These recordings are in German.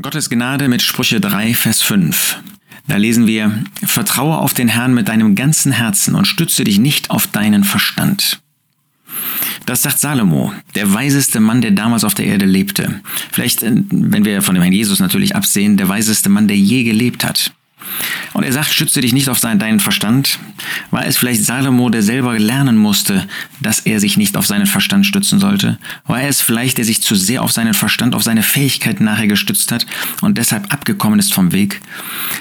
Gottes Gnade mit Sprüche 3, Vers 5. Da lesen wir, Vertraue auf den Herrn mit deinem ganzen Herzen und stütze dich nicht auf deinen Verstand. Das sagt Salomo, der weiseste Mann, der damals auf der Erde lebte. Vielleicht, äh, wenn wir von dem Herrn Jesus natürlich absehen, der weiseste Mann, der je gelebt hat. Und er sagt, schütze dich nicht auf deinen Verstand. War es vielleicht Salomo, der selber lernen musste, dass er sich nicht auf seinen Verstand stützen sollte? War es vielleicht, der sich zu sehr auf seinen Verstand, auf seine Fähigkeiten nachher gestützt hat und deshalb abgekommen ist vom Weg?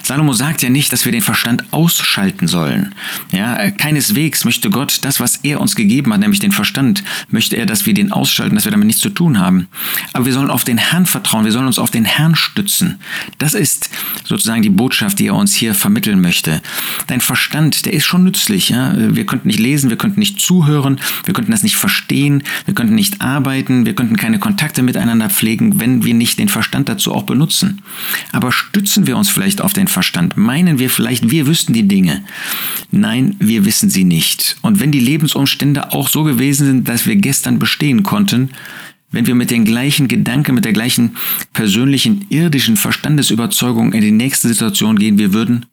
Salomo sagt ja nicht, dass wir den Verstand ausschalten sollen. Ja, keineswegs möchte Gott das, was er uns gegeben hat, nämlich den Verstand, möchte er, dass wir den ausschalten, dass wir damit nichts zu tun haben. Aber wir sollen auf den Herrn vertrauen, wir sollen uns auf den Herrn stützen. Das ist sozusagen die Botschaft, die er uns hier vermitteln möchte. Dein Verstand, der ist schon nützlich. Ja? Wir könnten nicht lesen, wir könnten nicht zuhören, wir könnten das nicht verstehen, wir könnten nicht arbeiten, wir könnten keine Kontakte miteinander pflegen, wenn wir nicht den Verstand dazu auch benutzen. Aber stützen wir uns vielleicht auf den Verstand? Meinen wir vielleicht, wir wüssten die Dinge? Nein, wir wissen sie nicht. Und wenn die Lebensumstände auch so gewesen sind, dass wir gestern bestehen konnten, wenn wir mit den gleichen Gedanken, mit der gleichen persönlichen irdischen Verstandesüberzeugung in die nächste Situation gehen, wir würden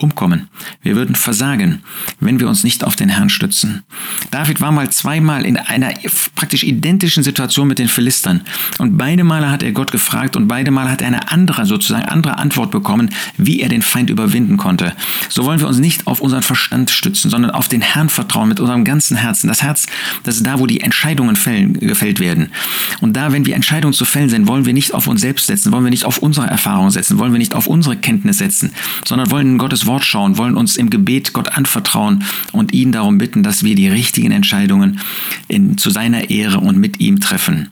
umkommen. Wir würden versagen, wenn wir uns nicht auf den Herrn stützen. David war mal zweimal in einer praktisch identischen Situation mit den Philistern. Und beide Male hat er Gott gefragt und beide Male hat er eine andere, sozusagen andere Antwort bekommen, wie er den Feind überwinden konnte. So wollen wir uns nicht auf unseren Verstand stützen, sondern auf den Herrn vertrauen mit unserem ganzen Herzen. Das Herz, das ist da, wo die Entscheidungen fällen, gefällt werden. Und da, wenn wir Entscheidungen zu fällen sind, wollen wir nicht auf uns selbst setzen, wollen wir nicht auf unsere Erfahrung setzen, wollen wir nicht auf unsere Kenntnis setzen, sondern wollen Gottes Wort schauen, wollen uns im Gebet Gott anvertrauen und ihn darum bitten, dass wir die richtigen Entscheidungen in, zu seiner Ehre und mit ihm treffen.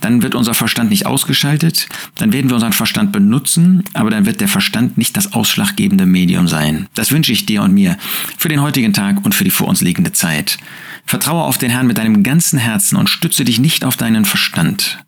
Dann wird unser Verstand nicht ausgeschaltet, dann werden wir unseren Verstand benutzen, aber dann wird der Verstand nicht das ausschlaggebende Medium sein. Das wünsche ich dir und mir für den heutigen Tag und für die vor uns liegende Zeit. Vertraue auf den Herrn mit deinem ganzen Herzen und stütze dich nicht auf deinen Verstand.